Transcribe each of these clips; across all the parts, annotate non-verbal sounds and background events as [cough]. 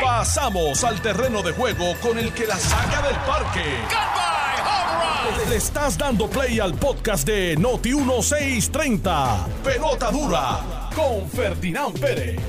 Pasamos al terreno de juego con el que la saca del parque. Le estás dando play al podcast de Noti 1630. Pelota dura con Ferdinand Pérez.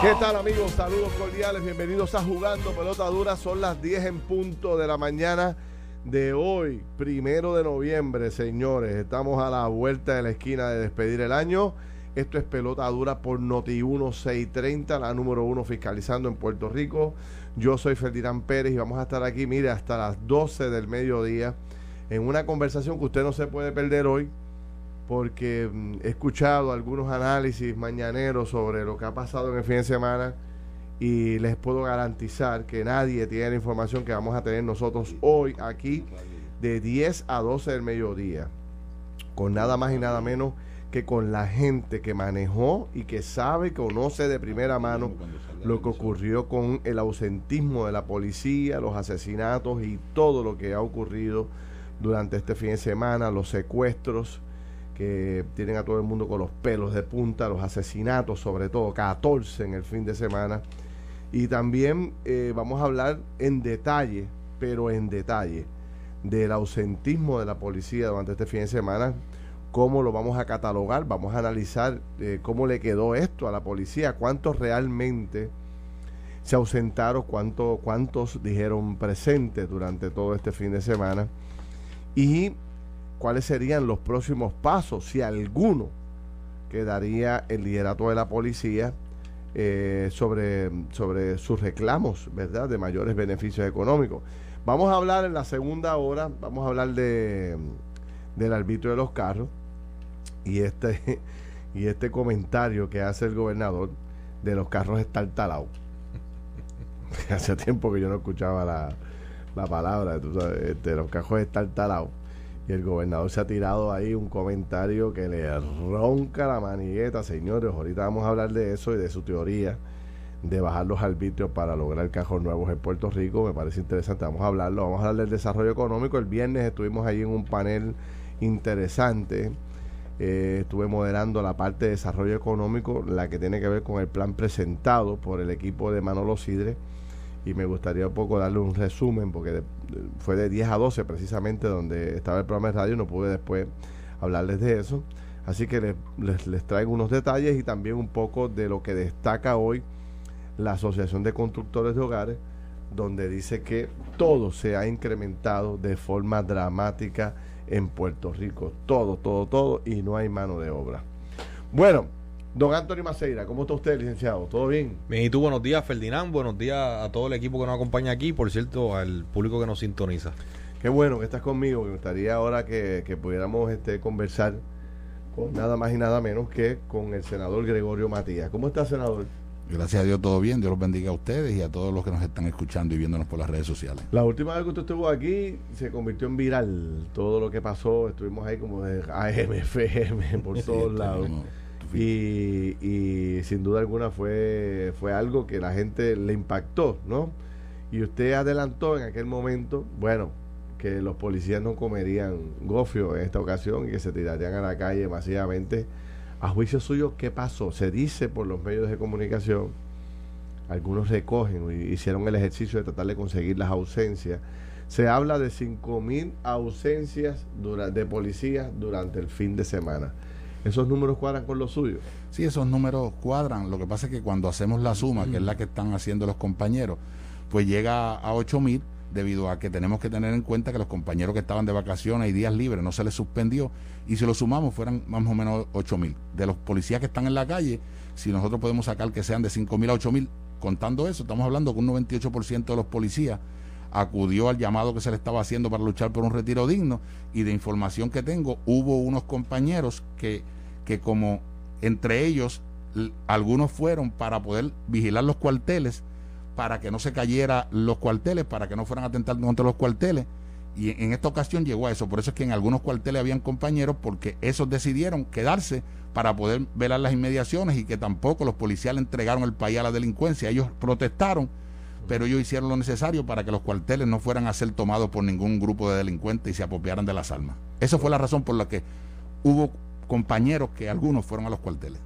¿Qué tal amigos? Saludos cordiales, bienvenidos a Jugando Pelota Dura. Son las 10 en punto de la mañana de hoy, primero de noviembre, señores. Estamos a la vuelta de la esquina de despedir el año. Esto es Pelota Dura por Noti 1630, la número uno fiscalizando en Puerto Rico. Yo soy Ferdinand Pérez y vamos a estar aquí, mire, hasta las 12 del mediodía en una conversación que usted no se puede perder hoy porque mm, he escuchado algunos análisis mañaneros sobre lo que ha pasado en el fin de semana y les puedo garantizar que nadie tiene la información que vamos a tener nosotros hoy aquí de 10 a 12 del mediodía, con nada más y nada menos que con la gente que manejó y que sabe, conoce de primera mano lo que ocurrió con el ausentismo de la policía, los asesinatos y todo lo que ha ocurrido durante este fin de semana, los secuestros que tienen a todo el mundo con los pelos de punta, los asesinatos sobre todo, 14 en el fin de semana. Y también eh, vamos a hablar en detalle, pero en detalle, del ausentismo de la policía durante este fin de semana, cómo lo vamos a catalogar, vamos a analizar eh, cómo le quedó esto a la policía, cuántos realmente se ausentaron, cuánto, cuántos dijeron presentes durante todo este fin de semana y cuáles serían los próximos pasos, si alguno quedaría el liderato de la policía eh, sobre, sobre sus reclamos, ¿verdad?, de mayores beneficios económicos. Vamos a hablar en la segunda hora, vamos a hablar de, del arbitrio de los carros y este, [laughs] y este comentario que hace el gobernador de los carros estartalados. [laughs] Hace tiempo que yo no escuchaba la, la palabra de este, los carros estartalados. Y el gobernador se ha tirado ahí un comentario que le ronca la manigueta, señores. Ahorita vamos a hablar de eso y de su teoría de bajar los arbitrios para lograr cajos nuevos en Puerto Rico. Me parece interesante. Vamos a hablarlo. Vamos a hablar del desarrollo económico. El viernes estuvimos ahí en un panel interesante. Eh, estuve moderando la parte de desarrollo económico, la que tiene que ver con el plan presentado por el equipo de Manolo Sidre y me gustaría un poco darle un resumen porque fue de 10 a 12 precisamente donde estaba el programa de radio, no pude después hablarles de eso. Así que les, les, traigo unos detalles y también un poco de lo que destaca hoy la Asociación de Constructores de Hogares, donde dice que todo se ha incrementado de forma dramática en Puerto Rico. Todo, todo, todo y no hay mano de obra. Bueno, Don Antonio Maceira, ¿cómo está usted, licenciado? ¿Todo bien? Bien, y tú, buenos días, Ferdinand. Buenos días a todo el equipo que nos acompaña aquí, por cierto, al público que nos sintoniza. Qué bueno que estás conmigo. Me gustaría ahora que, pudiéramos este, conversar con nada más y nada menos que con el senador Gregorio Matías. ¿Cómo está, senador? Gracias a Dios, todo bien. Dios los bendiga a ustedes y a todos los que nos están escuchando y viéndonos por las redes sociales. La última vez que usted estuvo aquí se convirtió en viral todo lo que pasó. Estuvimos ahí como de AM, [laughs] por todos lados. Y, y, sin duda alguna fue, fue algo que la gente le impactó, ¿no? Y usted adelantó en aquel momento, bueno, que los policías no comerían gofio en esta ocasión y que se tirarían a la calle masivamente. A juicio suyo, ¿qué pasó? Se dice por los medios de comunicación, algunos recogen hicieron el ejercicio de tratar de conseguir las ausencias. Se habla de 5.000 ausencias de policías durante el fin de semana. ¿Esos números cuadran con los suyos? Sí, esos números cuadran. Lo que pasa es que cuando hacemos la suma, que es la que están haciendo los compañeros, pues llega a 8 mil debido a que tenemos que tener en cuenta que los compañeros que estaban de vacaciones y días libres no se les suspendió y si lo sumamos fueran más o menos 8 mil. De los policías que están en la calle, si nosotros podemos sacar que sean de 5 mil a 8 mil, contando eso, estamos hablando que un 98% de los policías acudió al llamado que se le estaba haciendo para luchar por un retiro digno y de información que tengo, hubo unos compañeros que, que como entre ellos algunos fueron para poder vigilar los cuarteles, para que no se cayera los cuarteles, para que no fueran a contra los cuarteles. Y en esta ocasión llegó a eso. Por eso es que en algunos cuarteles habían compañeros porque esos decidieron quedarse para poder velar las inmediaciones y que tampoco los policías entregaron el país a la delincuencia. Ellos protestaron pero ellos hicieron lo necesario para que los cuarteles no fueran a ser tomados por ningún grupo de delincuentes y se apropiaran de las armas. Esa fue la razón por la que hubo compañeros que algunos fueron a los cuarteles.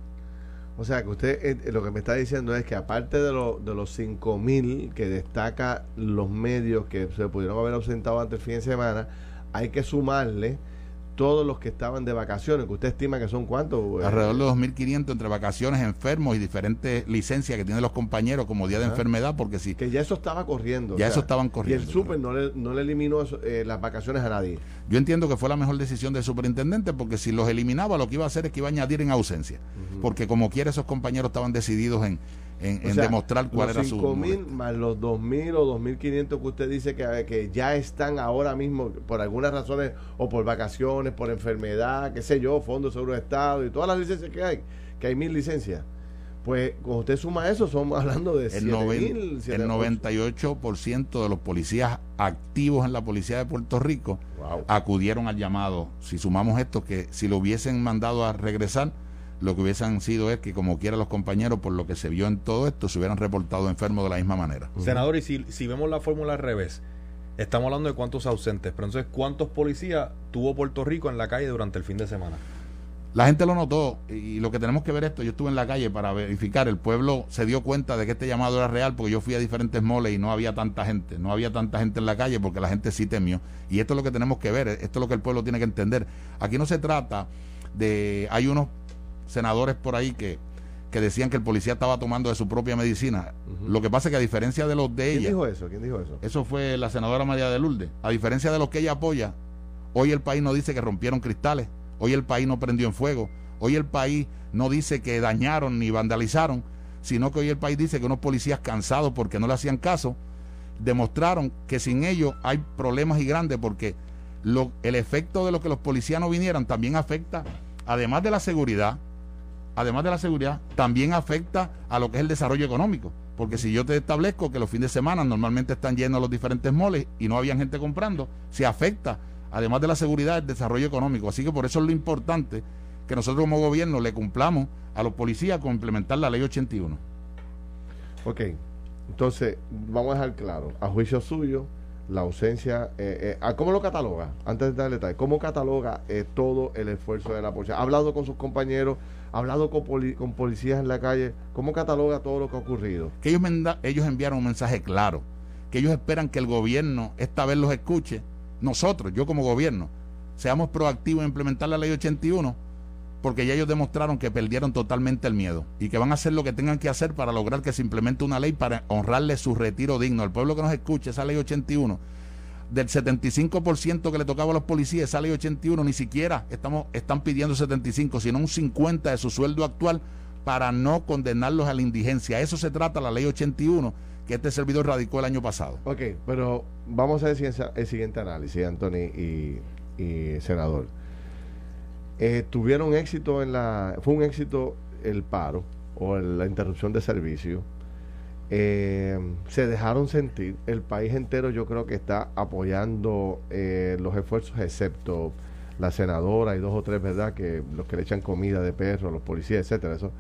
O sea que usted eh, lo que me está diciendo es que aparte de, lo, de los 5 mil que destaca los medios que se pudieron haber ausentado antes el fin de semana, hay que sumarle todos los que estaban de vacaciones, que usted estima que son cuántos? Alrededor de 2.500 entre vacaciones, enfermos y diferentes licencias que tienen los compañeros como día de enfermedad, porque sí. Que ya eso estaba corriendo. Ya eso estaban corriendo. Y el súper no le, no le eliminó eh, las vacaciones a nadie. Yo entiendo que fue la mejor decisión del superintendente, porque si los eliminaba, lo que iba a hacer es que iba a añadir en ausencia. Porque como quiera, esos compañeros estaban decididos en, en, demostrar cuál era su. 5 mil más los 2.000 o 2.500 que usted dice que, que ya están ahora mismo por algunas razones o por vacaciones, por enfermedad, qué sé yo, Fondo de Seguro de Estado y todas las licencias que hay, que hay mil licencias. Pues cuando usted suma eso, somos [laughs] hablando de el, mil, el 98% de los policías activos en la policía de Puerto Rico acudieron al llamado. Si sumamos esto, que si lo hubiesen mandado a regresar, lo que hubiesen sido es que como quiera los compañeros, por lo que se vio en todo esto, se hubieran reportado enfermos de la misma manera. Senador, y si, si vemos la fórmula al revés, estamos hablando de cuántos ausentes, pero entonces, ¿cuántos policías tuvo Puerto Rico en la calle durante el fin de semana? La gente lo notó y lo que tenemos que ver esto, yo estuve en la calle para verificar, el pueblo se dio cuenta de que este llamado era real porque yo fui a diferentes moles y no había tanta gente, no había tanta gente en la calle porque la gente sí temió. Y esto es lo que tenemos que ver, esto es lo que el pueblo tiene que entender. Aquí no se trata de, hay unos senadores por ahí que, que decían que el policía estaba tomando de su propia medicina. Lo que pasa es que a diferencia de los de ella... ¿Quién dijo eso? ¿Quién dijo eso? Eso fue la senadora María de Lourdes. A diferencia de los que ella apoya, hoy el país no dice que rompieron cristales, hoy el país no prendió en fuego, hoy el país no dice que dañaron ni vandalizaron, sino que hoy el país dice que unos policías cansados porque no le hacían caso, demostraron que sin ellos hay problemas y grandes porque lo, el efecto de lo que los policías no vinieran también afecta, además de la seguridad, además de la seguridad, también afecta a lo que es el desarrollo económico. Porque si yo te establezco que los fines de semana normalmente están llenos los diferentes moles y no había gente comprando, se afecta, además de la seguridad, el desarrollo económico. Así que por eso es lo importante que nosotros como gobierno le cumplamos a los policías con implementar la ley 81. Ok, entonces vamos a dejar claro, a juicio suyo, la ausencia, eh, eh, ¿cómo lo cataloga? Antes de darle detalle, ¿cómo cataloga eh, todo el esfuerzo de la policía? ¿Ha hablado con sus compañeros? ¿Ha hablado con, con policías en la calle? ¿Cómo cataloga todo lo que ha ocurrido? Que ellos, ellos enviaron un mensaje claro, que ellos esperan que el gobierno esta vez los escuche, nosotros, yo como gobierno, seamos proactivos en implementar la ley 81 porque ya ellos demostraron que perdieron totalmente el miedo y que van a hacer lo que tengan que hacer para lograr que se implemente una ley para honrarle su retiro digno. Al pueblo que nos escuche, esa ley 81, del 75% que le tocaba a los policías, esa ley 81, ni siquiera estamos, están pidiendo 75, sino un 50 de su sueldo actual para no condenarlos a la indigencia. Eso se trata la ley 81 que este servidor radicó el año pasado. Ok, pero vamos a decir el siguiente análisis, Anthony y, y senador. Eh, tuvieron éxito en la. Fue un éxito el paro o la interrupción de servicio. Eh, se dejaron sentir. El país entero, yo creo que está apoyando eh, los esfuerzos, excepto la senadora y dos o tres, ¿verdad? Que los que le echan comida de perro, los policías, etcétera. Eso.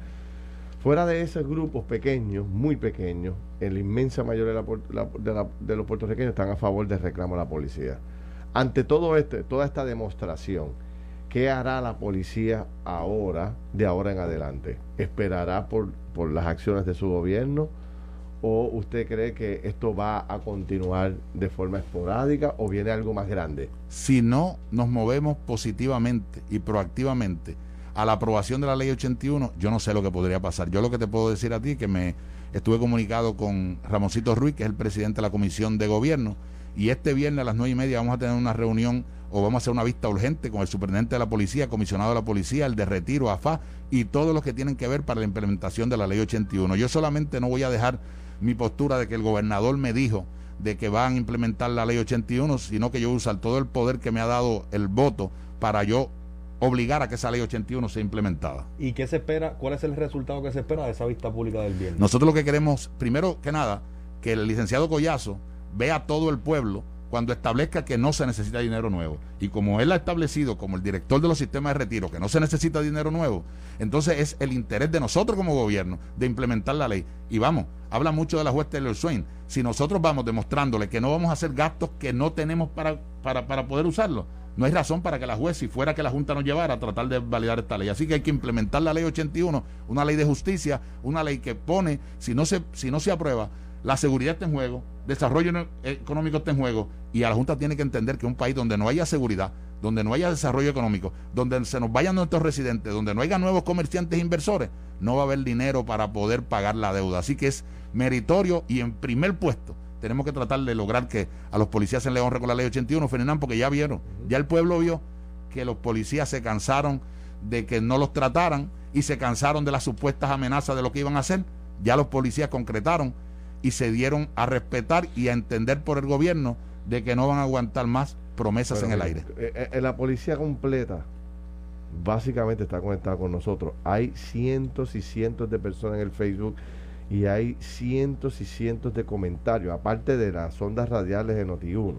Fuera de esos grupos pequeños, muy pequeños, la inmensa mayoría de, de los puertorriqueños están a favor del reclamo a la policía. Ante todo este, toda esta demostración ¿Qué hará la policía ahora, de ahora en adelante? ¿Esperará por, por las acciones de su gobierno? ¿O usted cree que esto va a continuar de forma esporádica o viene algo más grande? Si no nos movemos positivamente y proactivamente a la aprobación de la ley 81, yo no sé lo que podría pasar. Yo lo que te puedo decir a ti es que me estuve comunicado con Ramoncito Ruiz, que es el presidente de la Comisión de Gobierno, y este viernes a las nueve y media vamos a tener una reunión o vamos a hacer una vista urgente con el superintendente de la policía, comisionado de la policía, el de retiro, AFA y todos los que tienen que ver para la implementación de la ley 81. Yo solamente no voy a dejar mi postura de que el gobernador me dijo de que van a implementar la ley 81, sino que yo usar todo el poder que me ha dado el voto para yo obligar a que esa ley 81 sea implementada. ¿Y qué se espera? ¿Cuál es el resultado que se espera de esa vista pública del viernes? Nosotros lo que queremos, primero que nada, que el licenciado Collazo vea a todo el pueblo cuando establezca que no se necesita dinero nuevo. Y como él ha establecido como el director de los sistemas de retiro que no se necesita dinero nuevo, entonces es el interés de nosotros como gobierno de implementar la ley. Y vamos, habla mucho de la juez Taylor Swain. Si nosotros vamos demostrándole que no vamos a hacer gastos que no tenemos para, para, para poder usarlo, no hay razón para que la juez, si fuera que la Junta nos llevara a tratar de validar esta ley. Así que hay que implementar la ley 81, una ley de justicia, una ley que pone, si no se, si no se aprueba, la seguridad está en juego, desarrollo económico está en juego, y a la Junta tiene que entender que un país donde no haya seguridad, donde no haya desarrollo económico, donde se nos vayan nuestros residentes, donde no haya nuevos comerciantes e inversores, no va a haber dinero para poder pagar la deuda. Así que es meritorio y en primer puesto tenemos que tratar de lograr que a los policías se les honre con la ley 81, Fernán, porque ya vieron, ya el pueblo vio que los policías se cansaron de que no los trataran y se cansaron de las supuestas amenazas de lo que iban a hacer. Ya los policías concretaron y se dieron a respetar y a entender por el gobierno de que no van a aguantar más promesas en el aire. Eh, eh, en la policía completa básicamente está conectada con nosotros. Hay cientos y cientos de personas en el Facebook y hay cientos y cientos de comentarios, aparte de las ondas radiales de Noti1.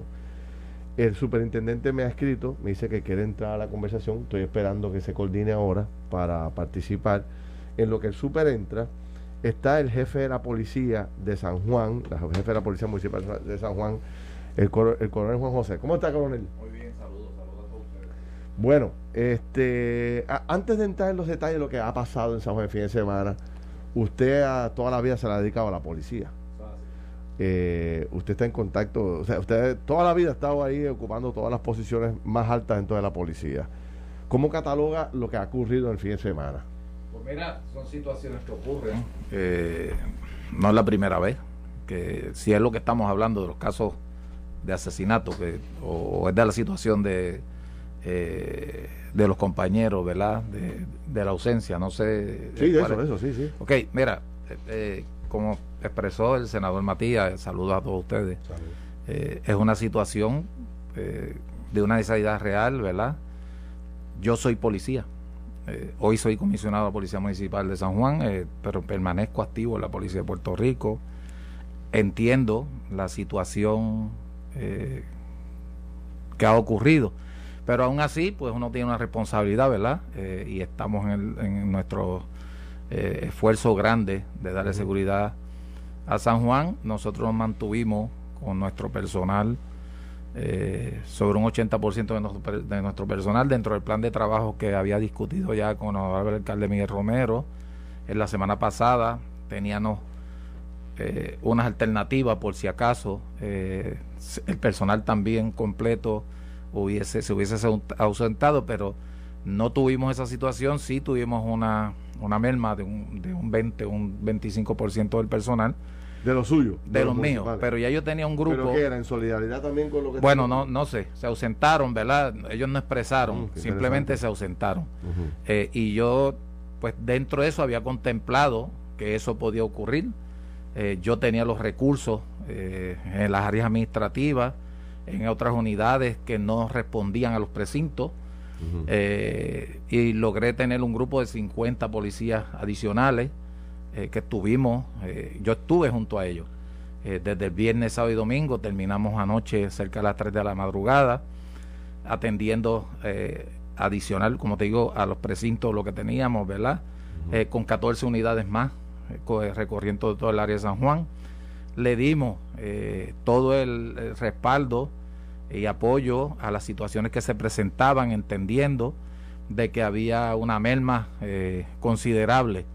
El superintendente me ha escrito, me dice que quiere entrar a la conversación, estoy esperando que se coordine ahora para participar. En lo que el super entra, está el jefe de la policía de San Juan, el jefe de la policía municipal de San Juan, el, el coronel Juan José. ¿Cómo está, coronel? Muy bien, saludos, saludos a todos ustedes. Bueno, este, antes de entrar en los detalles de lo que ha pasado en San Juan el fin de semana, Usted a toda la vida se la ha dedicado a la policía. Eh, usted está en contacto, o sea, usted toda la vida ha estado ahí ocupando todas las posiciones más altas dentro de la policía. ¿Cómo cataloga lo que ha ocurrido en el fin de semana? Pues mira, son situaciones que ocurren. Eh, no es la primera vez. Que si es lo que estamos hablando de los casos de asesinato, que, o, es de la situación de eh, de los compañeros, ¿verdad? De, la ausencia, no sé. Sí, de eso, eso, sí, sí. Ok, mira, eh, eh, como expresó el senador Matías, saludos a todos ustedes. Eh, es una situación de una necesidad real, ¿verdad? Yo soy policía. Hoy soy comisionado de Policía Municipal de San Juan, pero permanezco activo en la Policía de Puerto Rico. Entiendo la situación que ha ocurrido pero aún así, pues uno tiene una responsabilidad, ¿verdad? Eh, y estamos en, nuestro eh, esfuerzo grande de darle seguridad a San Juan. Nosotros nos mantuvimos con nuestro personal eh, sobre un 80% de nuestro, de nuestro personal dentro del plan de trabajo que había discutido ya con el alcalde Miguel Romero. En la semana pasada teníamos unas alternativas por si acaso. el personal también completo hubiese, se hubiese ausentado, pero no tuvimos esa situación, sí tuvimos una, una merma de un, de un 20, un 25% del personal. De lo suyo. De, los, míos. Pero ya yo tenía un grupo. ¿Pero qué era? ¿En solidaridad también con lo que Bueno, no, no sé. Se ausentaron, ¿verdad? Ellos no expresaron. Mm, simplemente se ausentaron. Eh, y yo, pues dentro de eso había contemplado que eso podía ocurrir. Eh, yo tenía los recursos eh, en las áreas administrativas en otras unidades que no respondían a los precintos. Y logré tener un grupo de 50 policías adicionales eh, que estuvimos, eh, yo estuve junto a ellos. desde el viernes, sábado y domingo terminamos anoche cerca de las 3 de la madrugada, atendiendo adicional, como te digo, a los precintos lo que teníamos, ¿verdad? con 14 unidades más, recorriendo todo el área de San Juan le dimos eh, todo el, respaldo y apoyo a las situaciones que se presentaban, entendiendo de que había una merma eh, considerable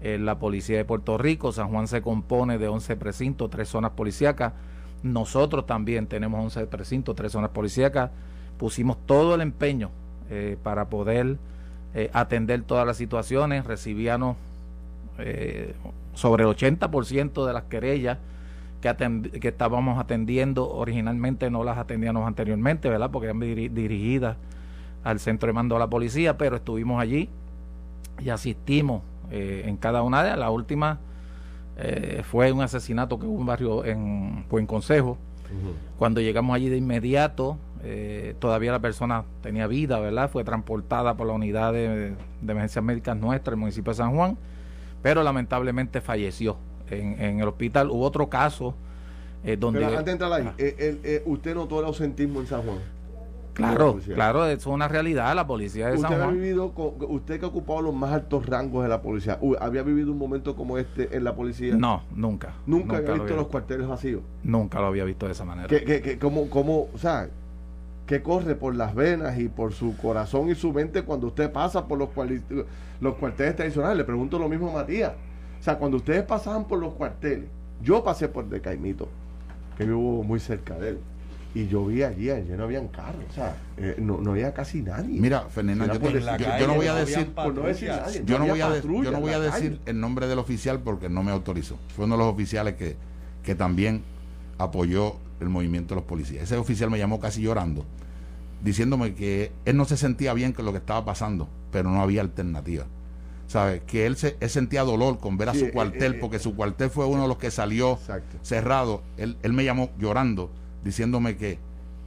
en la policía de Puerto Rico. San Juan se compone de 11 precintos, tres zonas policíacas. Nosotros también tenemos 11 precintos, tres zonas policíacas. Pusimos todo el empeño eh, para poder atender todas las situaciones. Recibíamos sobre el 80% de las querellas que, estábamos atendiendo originalmente no las atendíamos anteriormente, ¿verdad? Porque eran dirigidas al centro de mando de la policía, pero estuvimos allí y asistimos eh, en cada una de ellas. La última eh, fue un asesinato que hubo en un barrio en Buen Consejo. Cuando llegamos allí de inmediato, eh, todavía la persona tenía vida, ¿verdad? Fue transportada por la unidad de, de emergencias médicas nuestra, el municipio de San Juan, pero lamentablemente falleció en, el hospital. Hubo otro caso eh, donde... Pero antes de entrar ahí, eh, ¿usted notó el ausentismo en San Juan? Claro, claro, eso es una realidad, la policía de San Juan. Ha vivido usted que ha ocupado los más altos rangos de la policía, ¿había vivido un momento como este en la policía? No, nunca. ¿Nunca, había visto los cuarteles vacíos? Nunca lo había visto de esa manera. ¿Qué, qué, cómo, cómo, o sea, qué corre por las venas y por su corazón y su mente cuando usted pasa por los, los cuarteles tradicionales. Le pregunto lo mismo a Matías. O sea, cuando ustedes pasaban por los cuarteles, yo pasé por De Caimito, que vivo muy cerca de él. Y yo vi allí, allí no habían carros, o sea, eh, no, no, había casi nadie. Mira, Fernando, yo, no voy a decir, yo no voy a, yo no voy a decir el nombre del oficial porque no me autorizó. Fue uno de los oficiales que, que también apoyó el movimiento de los policías. Ese oficial me llamó casi llorando, diciéndome que él no se sentía bien con lo que estaba pasando, pero no había alternativa. ¿Sabes? Que él, se, sentía dolor con ver a su eh, cuartel, eh, porque su cuartel fue uno de los que salió cerrado. Él, él me llamó llorando, diciéndome que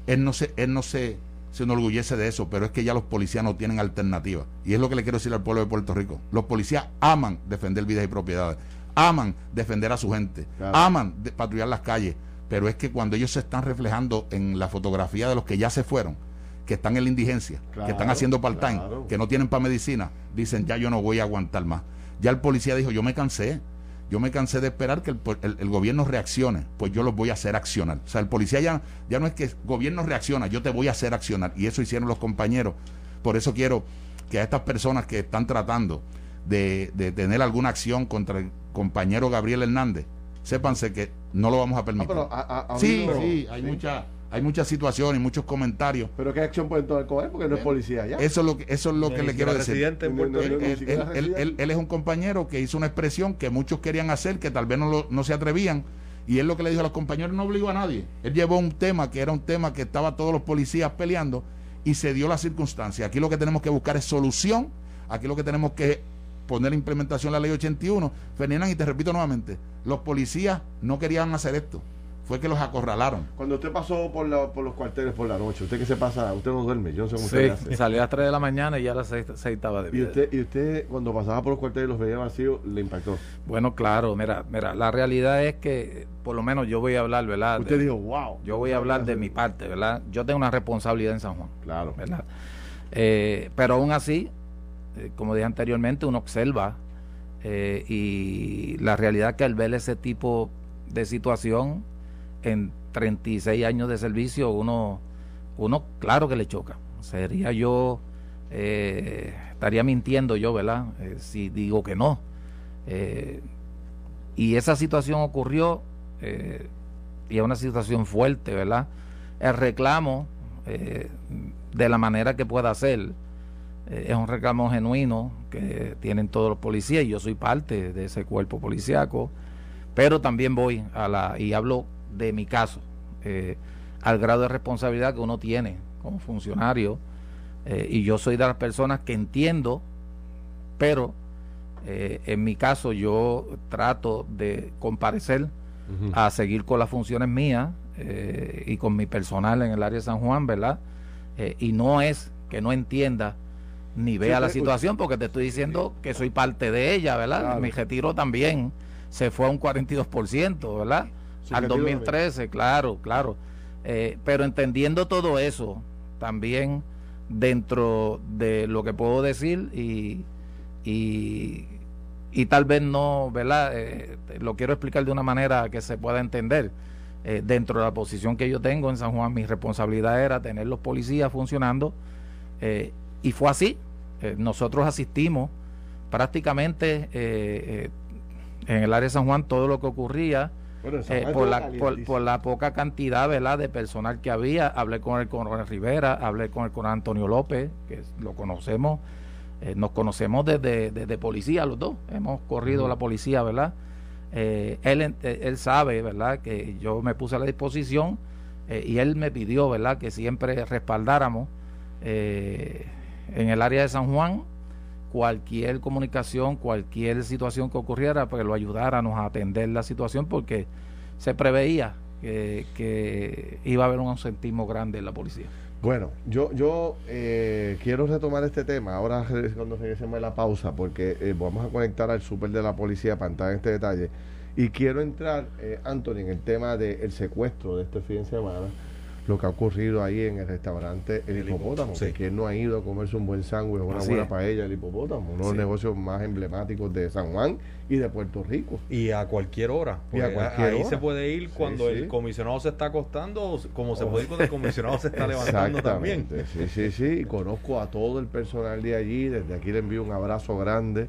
él no se, él no se, se enorgullece de eso, pero es que ya los policías no tienen alternativa. Y es lo que le quiero decir al pueblo de Puerto Rico. Los policías aman defender vidas y propiedades, aman defender a su gente, aman patrullar las calles, pero es que cuando ellos se están reflejando en la fotografía de los que ya se fueron, que están en la indigencia, que están haciendo part-time, que no tienen para medicina, dicen ya yo no voy a aguantar más. Ya el policía dijo, yo me cansé, yo me cansé de esperar que el, gobierno reaccione, pues yo los voy a hacer accionar. O sea, el policía ya, ya no es que el gobierno reacciona, yo te voy a hacer accionar. Y eso hicieron los compañeros. Por eso quiero que a estas personas que están tratando de, de tener alguna acción contra el compañero Gabriel Hernández, sépanse que no lo vamos a permitir. Ah, sí, sí, hay mucha hay muchas situaciones, muchos comentarios. Pero qué acción pueden tomar con él porque no es policía ya. Eso es lo que, eso es lo que le quiero decir. Él, es un compañero que hizo una expresión que muchos querían hacer, que tal vez no, no se atrevían. Y él lo que le dijo a los compañeros no obligó a nadie. Él llevó un tema que era un tema que estaba todos los policías peleando y se dio la circunstancia. Aquí lo que tenemos que buscar es solución. Aquí lo que tenemos que poner en implementación la ley 81. Ferdinand, y te repito nuevamente, los policías no querían hacer esto. Fue que los acorralaron. Cuando usted pasó por, los cuarteles por la noche, ¿usted qué se pasa? Usted no duerme, yo no sé cómo usted hace. salía a las 3 de la mañana y ya a las 6, estaba de vida. ¿Y usted, ¿Y usted cuando pasaba por los cuarteles y los veía vacíos, le impactó? Bueno, claro, mira, mira, la realidad es que, por lo menos yo voy a hablar, ¿verdad? Usted dijo, wow. Yo voy a hablar de mi parte, ¿verdad? Yo tengo una responsabilidad en San Juan. Claro. ¿verdad? Eh, pero aún así, eh, como dije anteriormente, uno observa eh, y la realidad que al ver ese tipo de situación en 36 años de servicio, uno, uno claro que le choca. Sería yo, eh, estaría mintiendo yo, ¿verdad? si digo que no. y esa situación ocurrió y es una situación fuerte, ¿verdad? El reclamo, de la manera que pueda ser, eh, es un reclamo genuino que tienen todos los policías y yo soy parte de ese cuerpo policíaco, pero también voy a la, y hablo de mi caso, eh, al grado de responsabilidad que uno tiene como funcionario, eh, y yo soy de las personas que entiendo, pero en mi caso yo trato de comparecer a seguir con las funciones mías y con mi personal en el área de San Juan, ¿verdad? y no es que no entienda ni vea la situación, porque te estoy diciendo que soy parte de ella, ¿verdad? Mi retiro también se fue a un 42%, ¿verdad? Al 2013, claro, claro. Eh, pero entendiendo todo eso, también dentro de lo que puedo decir y, y, tal vez no, ¿verdad? Eh, lo quiero explicar de una manera que se pueda entender. Eh, dentro de la posición que yo tengo en San Juan, mi responsabilidad era tener los policías funcionando y fue así. Nosotros asistimos prácticamente en el área de San Juan todo lo que ocurría. Por, la, por, la poca cantidad ¿verdad? de personal que había, hablé con el coronel Rivera, hablé con el coronel Antonio López, que lo conocemos, nos conocemos desde, desde, policía los dos, hemos corrido la policía, ¿verdad? él, él sabe, ¿verdad? Que yo me puse a la disposición y él me pidió, ¿verdad? Que siempre respaldáramos eh, en el área de San Juan, cualquier comunicación, cualquier situación que ocurriera, pues lo ayudáramos a atender la situación porque se preveía que, iba a haber un ausentismo grande en la policía. Bueno, yo, yo eh, quiero retomar este tema ahora cuando regresemos de la pausa, porque eh, vamos a conectar al súper de la policía para entrar en este detalle. Y quiero entrar, eh, Anthony, en el tema del secuestro de este fin de semana lo que ha ocurrido ahí en el restaurante El, Hipopótamo, que quien no ha ido a comerse un buen sándwich o una buena paella El Hipopótamo, uno de los negocios más emblemáticos de San Juan y de Puerto Rico. Y a cualquier hora. Y a cualquier ahí se puede ir cuando el comisionado se está acostando, como se puede ir cuando el comisionado se está levantando también. Sí, sí, sí. Y conozco a todo el personal de allí. Desde aquí le envío un abrazo grande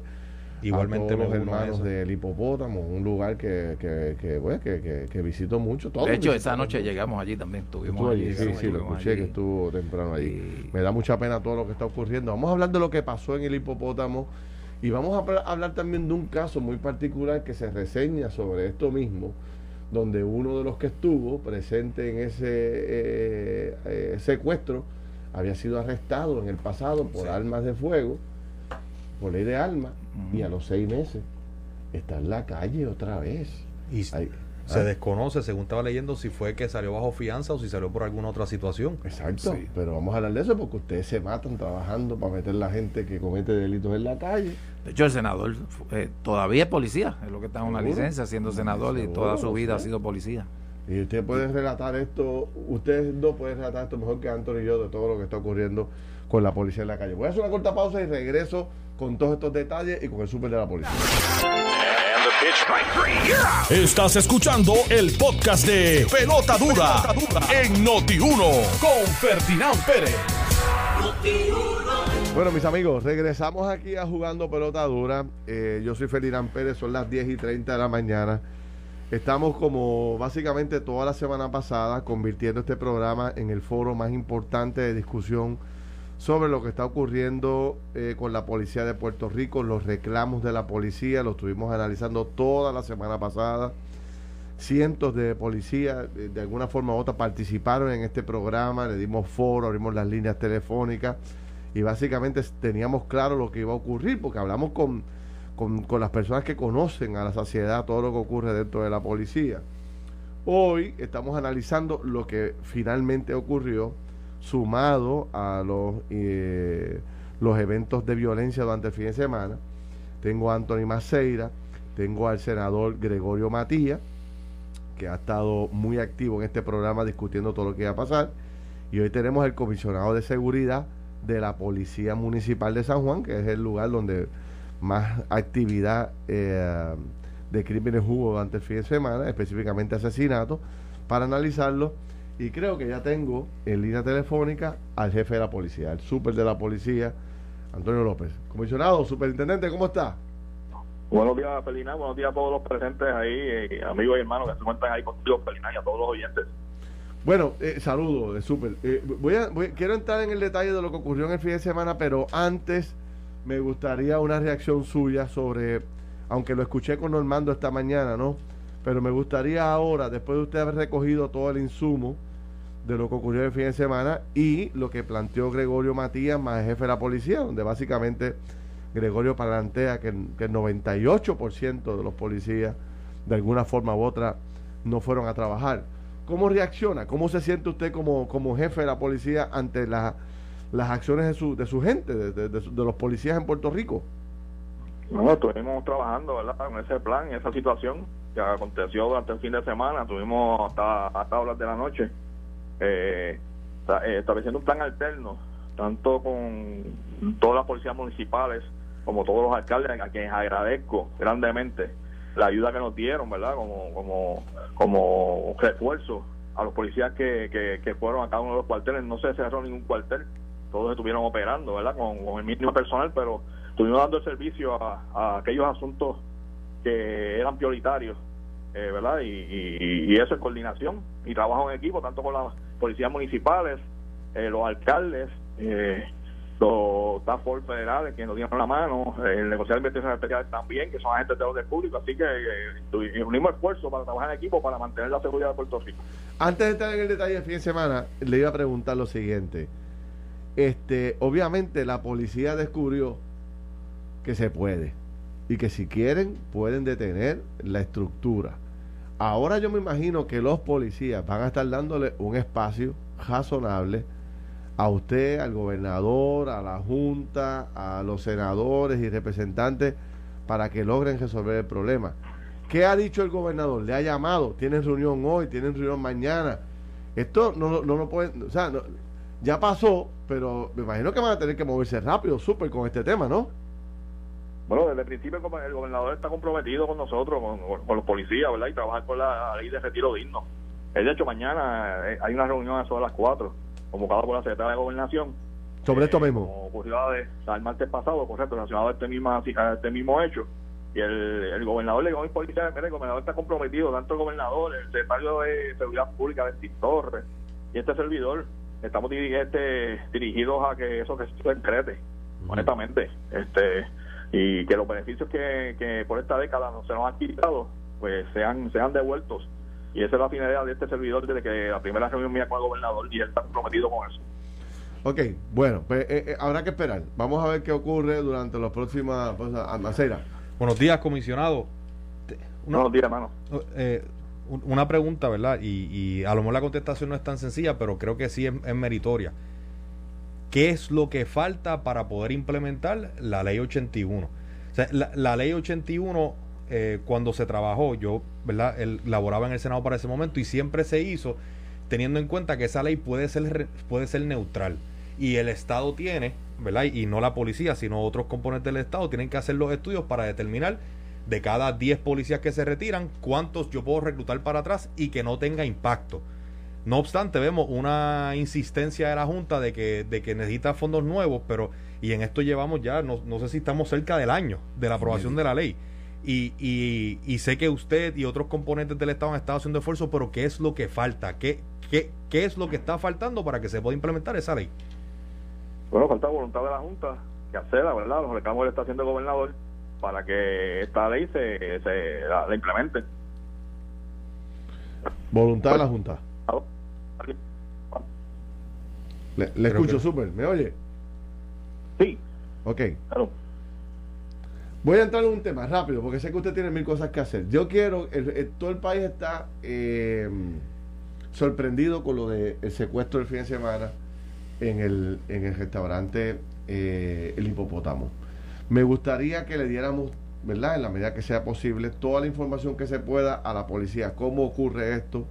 Igualmente a todos los hermanos del hipopótamo, un lugar que, que, que, pues, que, que, visito mucho. de hecho, esa noche llegamos allí también, estuvimos allí. Sí, sí, lo escuché que estuvo temprano allí. Me da mucha pena todo lo que está ocurriendo. Vamos a hablar de lo que pasó en el hipopótamo y vamos a hablar también de un caso muy particular que se reseña sobre esto mismo, donde uno de los que estuvo presente en ese eh, eh, secuestro había sido arrestado en el pasado por armas de fuego por ley de alma y a los seis meses está en la calle otra vez. Y se ¿ah? desconoce, según estaba leyendo, si fue que salió bajo fianza o si salió por alguna otra situación. Exacto, pero vamos a hablar de eso porque ustedes se matan trabajando para meter la gente que comete delitos en la calle. De hecho, el senador eh, todavía es policía, es lo que está en una licencia siendo senador y toda su vida ha sido policía. Y usted puede relatar esto, ustedes no pueden relatar esto mejor que Antonio y yo de todo lo que está ocurriendo con la policía en la calle. Voy a hacer una corta pausa y regreso con todos estos detalles y con el súper de la policía. Estás escuchando el podcast de Pelota Dura, en Noti1 con Ferdinand Pérez. Bueno, mis amigos, regresamos aquí a Jugando Pelota Dura. Eh, yo soy Ferdinand Pérez, son las 10 y 30 de la mañana. Estamos como básicamente toda la semana pasada convirtiendo este programa en el foro más importante de discusión sobre lo que está ocurriendo eh, con la policía de Puerto Rico, los reclamos de la policía, lo estuvimos analizando toda la semana pasada. Cientos de policías, eh, de alguna forma u otra, participaron en este programa, le dimos foro, abrimos las líneas telefónicas y básicamente teníamos claro lo que iba a ocurrir, porque hablamos con, con, con las personas que conocen a la sociedad todo lo que ocurre dentro de la policía. Hoy estamos analizando lo que finalmente ocurrió sumado a los, eh, los eventos de violencia durante el fin de semana. Tengo a Anthony Maceira, tengo al senador Gregorio Matías, que ha estado muy activo en este programa discutiendo todo lo que iba a pasar. Y hoy tenemos el comisionado de seguridad de la Policía Municipal de San Juan, que es el lugar donde más actividad eh, de crímenes hubo durante el fin de semana, específicamente asesinatos, para analizarlo y creo que ya tengo en línea telefónica al jefe de la policía, el súper de la policía, Antonio López. Comisionado, superintendente, ¿cómo está? Buenos días, Felina. Buenos días a todos los presentes ahí, eh, amigos y hermanos que se encuentran ahí contigo, Felina, y a todos los oyentes. Bueno, eh, saludos, de súper. Eh, voy, a, quiero entrar en el detalle de lo que ocurrió en el fin de semana, pero antes me gustaría una reacción suya sobre, aunque lo escuché con Normando esta mañana, ¿no? Pero me gustaría ahora, después de usted haber recogido todo el insumo, de lo que ocurrió el fin de semana y lo que planteó Gregorio Matías, más jefe de la policía, donde básicamente Gregorio plantea que, que el 98% de los policías, de alguna forma u otra, no fueron a trabajar. ¿Cómo reacciona? ¿Cómo se siente usted como, como jefe de la policía ante las acciones de su, de su gente, de, de, los policías en Puerto Rico? No, estuvimos trabajando ¿verdad? con ese plan, esa situación que aconteció durante el fin de semana. Estuvimos hasta, hasta horas de la noche eh, eh, estableciendo un plan alterno, tanto con todas las policías municipales como todos los alcaldes, a quienes agradezco grandemente la ayuda que nos dieron, ¿verdad? Como, como, como refuerzo a los policías que, que, fueron a cada uno de los cuarteles. No se cerró ningún cuartel, todos estuvieron operando, ¿verdad? Con, el mínimo personal, pero estuvimos dando el servicio a, aquellos asuntos que eran prioritarios, eh, ¿verdad? Y, y, eso es coordinación y trabajo en equipo, tanto con las policías municipales, eh, los alcaldes, eh, los task federales que nos dieron la mano, el negociado de investigaciones especiales también, que son agentes de orden público, así que eh, unimos esfuerzos para trabajar en equipo para mantener la seguridad de Puerto Rico. Antes de entrar en el detalle del fin de semana, le iba a preguntar lo siguiente. Este, obviamente la policía descubrió que se puede y que si quieren pueden detener la estructura. Ahora yo me imagino que los policías van a estar dándole un espacio razonable a usted, al gobernador, a la Junta, a los senadores y representantes para que logren resolver el problema. ¿Qué ha dicho el gobernador? ¿Le ha llamado? ¿Tienen reunión hoy? ¿Tienen reunión mañana? Esto no, no, no puede, o sea, ya pasó, pero me imagino que van a tener que moverse rápido, súper con este tema, ¿no? Bueno, desde el principio el gobernador está comprometido con nosotros, con, los policías, ¿verdad? Y trabajar con la ley de retiro digno. de hecho, mañana eh, hay una reunión a las 4, convocada por la Secretaría de Gobernación. ¿Sobre esto mismo? Como ocurrió el martes pasado, correcto, relacionado a este mismo, a este mismo hecho. Y el, el gobernador le dijo a mis policías, mire, el gobernador está comprometido, tanto el gobernador, el secretario de Seguridad Pública, de Torres, y este servidor, estamos este, dirigidos a que eso que se concrete, honestamente. este y que los beneficios que, que por esta década no se nos han quitado, pues sean, sean devueltos. Y esa es la finalidad de este servidor desde que la primera reunión mía con el gobernador y él está comprometido con eso. Ok, bueno, pues eh, eh, habrá que esperar. Vamos a ver qué ocurre durante las próximas... Pues, Buenos días, comisionado. Buenos días, hermano. Eh, una pregunta, ¿verdad? Y, y, a lo mejor la contestación no es tan sencilla, pero creo que sí es, es meritoria. ¿Qué es lo que falta para poder implementar la ley 81? O sea, la, ley 81, eh, cuando se trabajó, yo ¿verdad? Laboraba en el Senado para ese momento y siempre se hizo teniendo en cuenta que esa ley puede ser, puede ser neutral. Y el Estado tiene, ¿verdad? Y no la policía, sino otros componentes del Estado, tienen que hacer los estudios para determinar de cada 10 policías que se retiran, cuántos yo puedo reclutar para atrás y que no tenga impacto. No obstante, vemos una insistencia de la Junta de que, de que necesita fondos nuevos, pero y en esto llevamos ya, no, no sé si estamos cerca del año de la aprobación de la ley. Y, y, y, sé que usted y otros componentes del Estado han estado haciendo esfuerzos, pero ¿qué es lo que falta? ¿Qué, qué, qué es lo que está faltando para que se pueda implementar esa ley? Bueno, falta voluntad de la Junta que la ¿verdad? Los reclamos que está haciendo el gobernador para que esta ley se, se la, implemente. Voluntad de la Junta. Le, escucho súper, ¿me oye? Sí. Ok. Voy a entrar en un tema rápido, porque sé que usted tiene mil cosas que hacer. Yo quiero, todo el país está eh, sorprendido con lo del secuestro del fin de semana en el, en el restaurante eh, El Hipopótamo. Me gustaría que le diéramos, ¿verdad? En la medida que sea posible, toda la información que se pueda a la policía. ¿Cómo ocurre esto?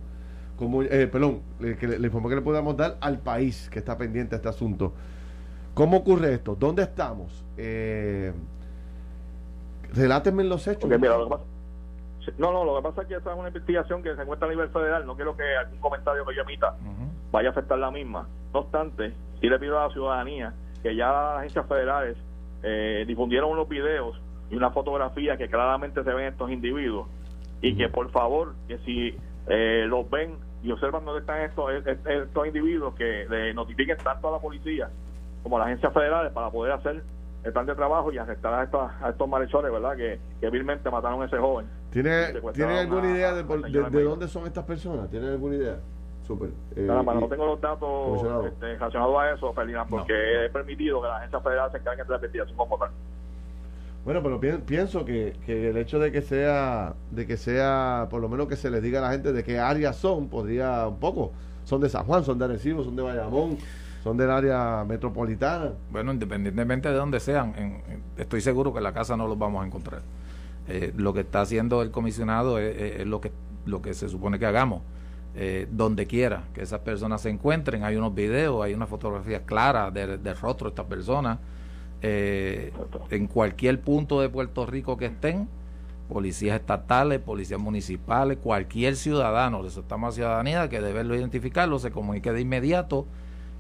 ¿Cómo, eh, perdón, que la información que le podamos dar al país que está pendiente de este asunto. ¿Cómo ocurre esto? ¿Dónde estamos? Eh, relátenme los hechos. no, no, lo que pasa es que esta es una investigación que se encuentra a nivel federal. No quiero que algún comentario que yo emita vaya a afectar la misma. No obstante, sí le pido a la ciudadanía que ya las agencias federales eh, difundieron unos videos y una fotografía que claramente se ven estos individuos y que por favor, que si eh, los ven y observan dónde están estos, estos individuos, que le notifiquen tanto a la policía como a las agencias federales para poder hacer el plan de trabajo y arrestar a estos, a estos malhechores, ¿verdad? Que, que vilmente mataron a ese joven. ¿Tiene, ¿tiene alguna idea de, de, dónde son estas personas? ¿Tiene alguna idea? Super. Eh, no tengo los datos este, relacionados a eso, Ferdinand, porque he permitido que la agencia federal se encargue de la investigación como tal. Bueno, pero pienso que, que, el hecho de que sea, de que sea, por lo menos que se les diga a la gente de qué áreas son, podría un poco. Son de San Juan, son de Arecibo, son de Bayamón, son del área metropolitana. Bueno, independientemente de donde sean, estoy seguro que en la casa no los vamos a encontrar. Eh, lo que está haciendo el comisionado es, lo que lo que se supone que hagamos. Eh, donde quiera que esas personas se encuentren, hay unos videos, hay una fotografía clara del, rostro de estas personas. Eh, en cualquier punto de Puerto Rico que estén, policías estatales, policías municipales, cualquier ciudadano, eso estamos a ciudadanía, que deberlo identificarlo, se comunique de inmediato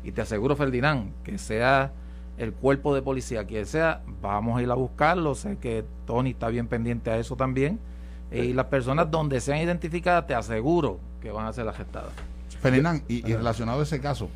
y te aseguro, Ferdinand, que sea el cuerpo de policía, quien sea, vamos a ir a buscarlo. Sé que Tony está bien pendiente a eso también. Y las personas donde sean identificadas, te aseguro que van a ser arrestadas. Ferdinand, y, relacionado a ese caso,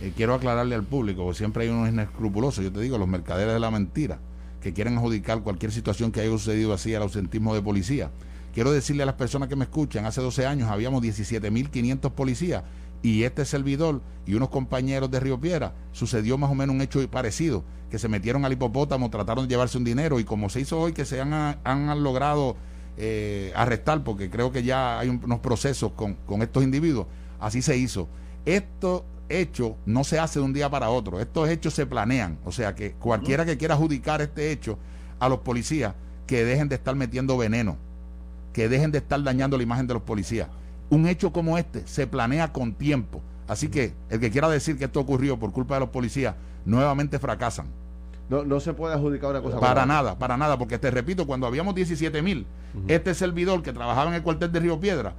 eh, quiero aclararle al público, porque siempre hay unos inescrupulosos, yo te digo, los mercaderes de la mentira, que quieren adjudicar cualquier situación que haya sucedido así al ausentismo de policía. Quiero decirle a las personas que me escuchan, hace 12 años habíamos 17.500 policías y este servidor y unos compañeros de Río Piedra sucedió más o menos un hecho parecido, que se metieron al hipopótamo, trataron de llevarse un dinero y como se hizo hoy que se han, han logrado eh, arrestar, porque creo que ya hay unos procesos con, con estos individuos, así se hizo. Estos hechos no se hace de un día para otro, estos hechos se planean, o sea que cualquiera que quiera adjudicar este hecho a los policías, que dejen de estar metiendo veneno, que dejen de estar dañando la imagen de los policías un hecho como este se planea con tiempo. Así que el que quiera decir que esto ocurrió por culpa de los policías, nuevamente fracasan. No, no se puede adjudicar una cosa. Para nada, para nada, porque te repito, cuando habíamos 17 mil, este servidor que trabajaba en el cuartel de Río Piedra,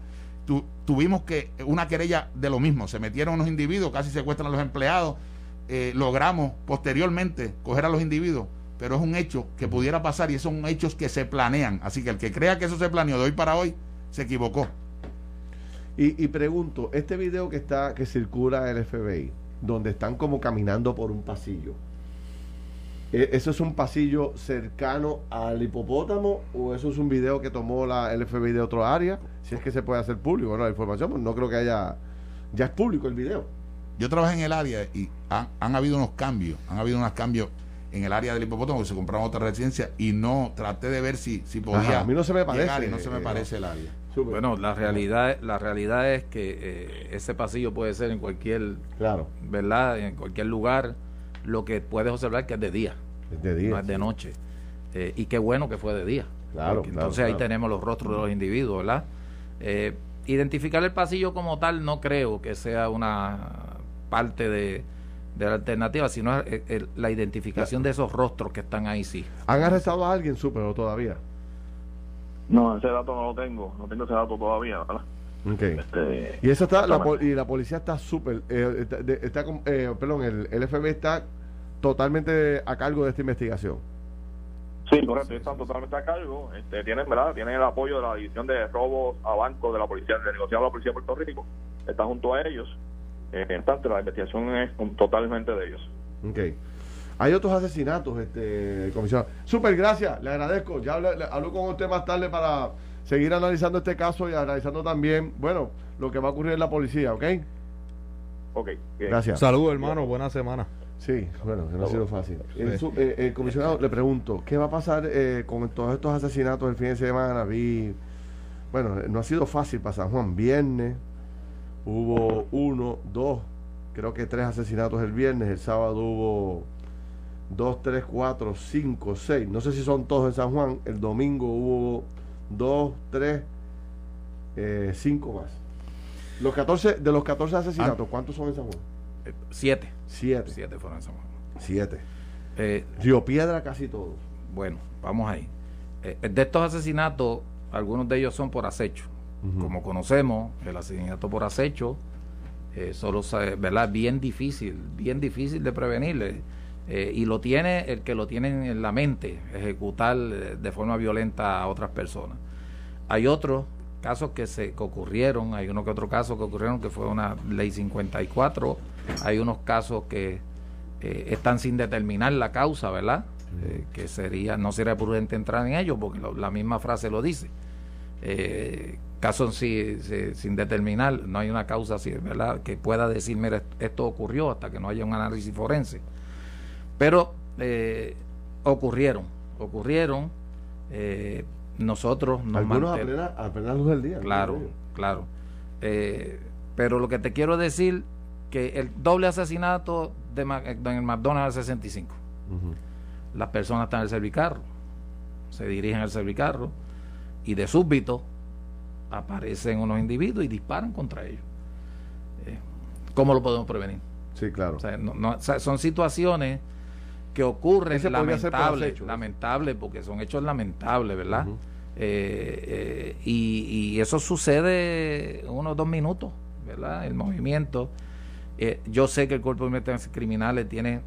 tuvimos que una querella de lo mismo. Se metieron unos individuos, casi secuestran a los empleados. Eh, logramos posteriormente coger a los individuos, pero es un hecho que pudiera pasar y son hechos que se planean. Así que el que crea que eso se planeó de hoy para hoy, se equivocó. Y, y pregunto, este video que está, que circula el FBI, donde están como caminando por un pasillo, ¿E-, ¿Eso es un pasillo cercano al hipopótamo o eso es un video que tomó la, el FBI de otro área? Si es que se puede hacer público, ¿no? La información, pues no creo que haya. Ya es público el video. Yo trabajé en el área y han, habido unos cambios, han habido unos cambios en el área del hipopótamo que se compraron otra residencia y no traté de ver si, si podía. a mí no se me parece. no se me parece el área. Bueno, la realidad, la realidad es que eh, ese pasillo puede ser en cualquier, claro. ¿verdad? En cualquier lugar lo que puedes observar que es de día. Es de día. No es de noche. Eh, y qué bueno que fue de día. Claro. entonces ahí tenemos los rostros de los individuos, ¿verdad? Eh, identificar el pasillo como tal no creo que sea una parte de, la alternativa, sino la identificación de esos rostros que están ahí, sí. ¿Han arrestado a alguien, súper o todavía? No, ese dato no lo tengo, no tengo ese dato todavía, ¿verdad? Okay. Este, y eso está, la, y la policía está súper, está, perdón, el, el FBI está totalmente a cargo de esta investigación. Sí, correcto, están totalmente a cargo. Este, tienen, ¿verdad? tienen el apoyo de la División de Robos a Bancos de la Policía, de negociado de la Policía de Puerto Rico. Están junto a ellos. Eh, tanto, la investigación es totalmente de ellos. Ok. Hay otros asesinatos, este comisionado. Super, gracias, le agradezco. Ya hablo con usted más tarde para seguir analizando este caso y analizando también, bueno, lo que va a ocurrir en la policía, ¿ok? Ok. Gracias. Saludos, hermano. Buena semana. Sí, bueno, no ha sido fácil. El, eh, el, comisionado, le pregunto, ¿qué va a pasar eh, con todos estos asesinatos el fin de semana? Vi, bueno, no ha sido fácil para San Juan. Viernes hubo uno, dos, creo que tres asesinatos el viernes. El sábado hubo dos, tres, cuatro, cinco, seis. No sé si son todos en San Juan. El domingo hubo dos, tres, eh, cinco más. Los 14, de los 14 asesinatos, ah. ¿cuántos son en San Juan? siete. Siete. Siete fueron San Siete. Eh, Río Piedra casi todos. Bueno, vamos ahí. Eh, de estos asesinatos, algunos de ellos son por acecho. Como conocemos, el asesinato por acecho eh, solo ¿verdad? bien difícil, bien difícil de prevenirle. Eh, y lo tiene el que lo tiene en la mente, ejecutar de forma violenta a otras personas. Hay otros casos que se que ocurrieron, hay uno que otro caso que ocurrieron que fue una ley 54 hay unos casos que eh, están sin determinar la causa, ¿verdad? Eh, que sería no sería prudente entrar en ellos porque la misma frase lo dice. Eh, casos sin, sin determinar, no hay una causa ¿verdad? que pueda decir, mira, esto ocurrió hasta que no haya un análisis forense. Pero eh, ocurrieron, ocurrieron. nosotros nos Algunos a plena, luz del día. Claro, claro. pero lo que te quiero decir que el doble asesinato de, en el McDonald's 65. Las personas están en el servicarro, se dirigen al servicarro y de súbito aparecen unos individuos y disparan contra ellos. Eh, ¿Cómo lo podemos prevenir? Sí, claro. son situaciones que ocurren lamentables, lamentable porque son hechos lamentables, ¿verdad? Eh, eh, y, y, eso sucede unos dos minutos, ¿verdad? El movimiento eh, yo sé que el Cuerpo de Investigaciones Criminales tiene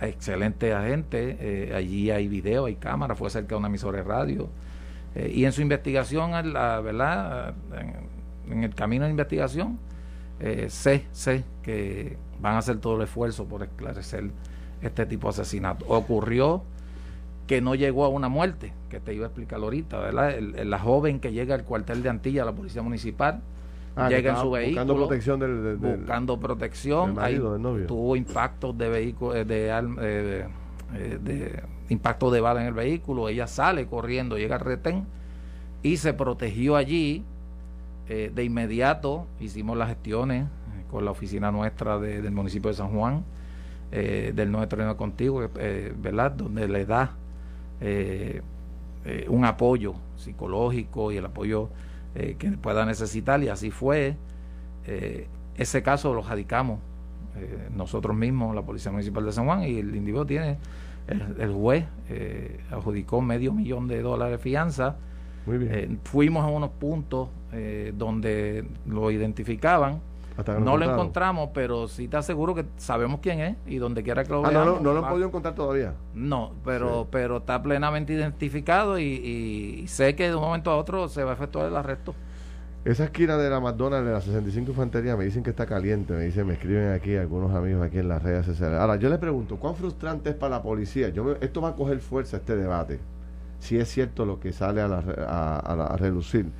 excelentes agentes, allí hay video, hay cámara, fue cerca de una emisora de radio. y en su investigación, la, ¿verdad? En, el camino de investigación, sé, sé que van a hacer todo el esfuerzo por esclarecer este tipo de asesinato. Ocurrió que no llegó a una muerte, que te iba a explicar ahorita, ¿verdad? la joven que llega al cuartel de Antilla, la policía municipal, Ah, llega en su vehículo buscando protección. del, buscando protección tuvo impactos de vehículo eh, de, eh, eh, de, impacto de bala en el vehículo. Ella sale corriendo llega al retén y se protegió allí de inmediato. Hicimos las gestiones con la oficina nuestra del municipio de San Juan del nuestro contigo verdad donde le da un apoyo psicológico y el apoyo eh, que pueda necesitar y así fue. Eh, ese caso lo radicamos eh, nosotros mismos, la Policía Municipal de San Juan, y el individuo tiene, el, juez adjudicó medio millón de dólares de fianza. Muy bien. fuimos a unos puntos donde lo identificaban no lo encontramos, pero sí te aseguro que sabemos quién es y donde quiera que lo ah, veamos. no, lo han podido encontrar todavía. No, pero pero está plenamente identificado y, sé que de un momento a otro se va a efectuar el arresto. Esa esquina de la McDonald's de la 65 Infantería me dicen que está caliente, me dicen, me escriben aquí algunos amigos aquí en las redes sociales. Ahora, yo le pregunto, ¿cuán frustrante es para la policía? Yo esto va a coger fuerza este debate, si es cierto lo que sale a, a, a relucir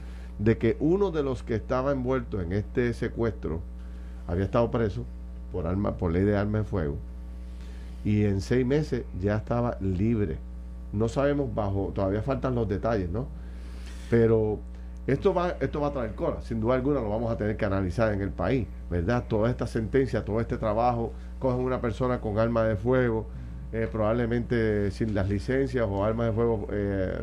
de que uno de los que estaba envuelto en este secuestro había estado preso por arma, por ley de armas de fuego y en seis meses ya estaba libre. No sabemos bajo, todavía faltan los detalles, ¿no? Pero esto va, esto va a traer cola, sin duda alguna lo vamos a tener que analizar en el país, ¿verdad? Toda esta sentencia, todo este trabajo, cogen una persona con arma de fuego, eh, probablemente sin las licencias o armas de fuego eh,